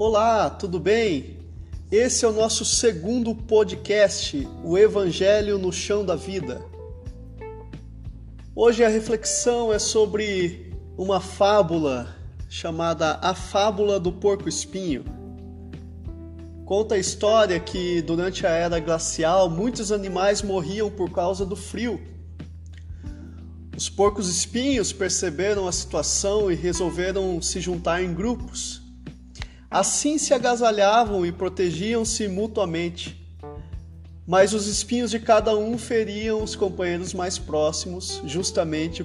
Olá, tudo bem? Esse é o nosso segundo podcast, O Evangelho no Chão da Vida. Hoje a reflexão é sobre uma fábula chamada A Fábula do Porco Espinho. Conta a história que durante a era glacial muitos animais morriam por causa do frio. Os porcos espinhos perceberam a situação e resolveram se juntar em grupos. Assim se agasalhavam e protegiam-se mutuamente. Mas os espinhos de cada um feriam os companheiros mais próximos, justamente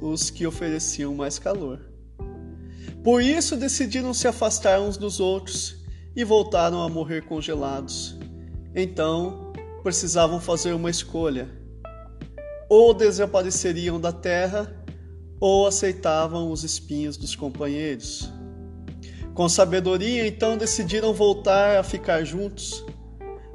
os, que ofereciam mais calor. Por isso decidiram se afastar uns dos outros e voltaram a morrer congelados. Então, precisavam fazer uma escolha: ou desapareceriam da terra, ou aceitavam os espinhos dos companheiros. Com sabedoria, então decidiram voltar a ficar juntos.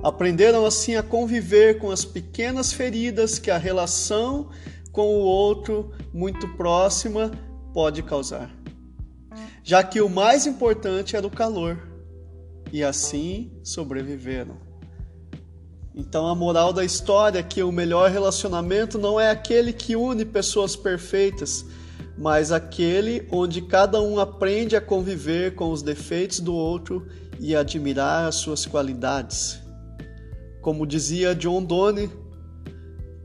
Aprenderam assim a conviver com as pequenas feridas que a relação com o outro muito próxima pode causar. Já que o mais importante era o calor e assim sobreviveram. Então a moral da história é que o melhor relacionamento não é aquele que une pessoas perfeitas, mas aquele onde cada um aprende a conviver com os defeitos do outro e admirar as suas qualidades. Como dizia John Donne,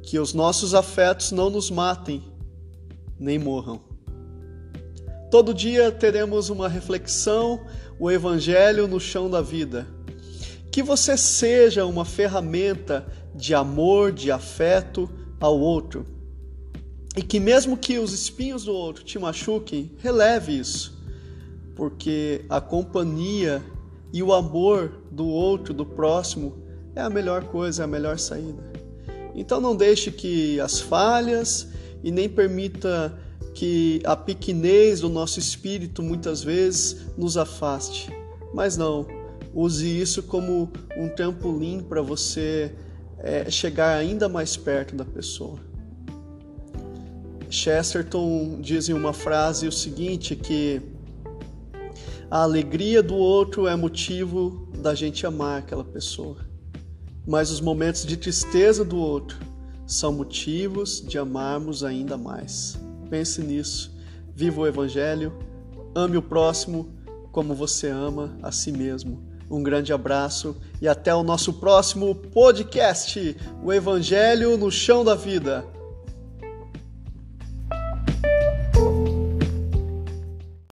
que os nossos afetos não nos matem, nem morram. Todo dia teremos uma reflexão, o Evangelho no chão da vida. Que você seja uma ferramenta de amor, de afeto ao outro. E que, mesmo que os espinhos do outro te machuquem, releve isso, porque a companhia e o amor do outro, do próximo, é a melhor coisa, é a melhor saída. Então, não deixe que as falhas e nem permita que a pequenez do nosso espírito muitas vezes nos afaste. Mas não, use isso como um trampolim para você é, chegar ainda mais perto da pessoa. Chesterton diz em uma frase o seguinte que a alegria do outro é motivo da gente amar aquela pessoa, mas os momentos de tristeza do outro são motivos de amarmos ainda mais. Pense nisso. Viva o Evangelho. Ame o próximo como você ama a si mesmo. Um grande abraço e até o nosso próximo podcast, o Evangelho no Chão da Vida.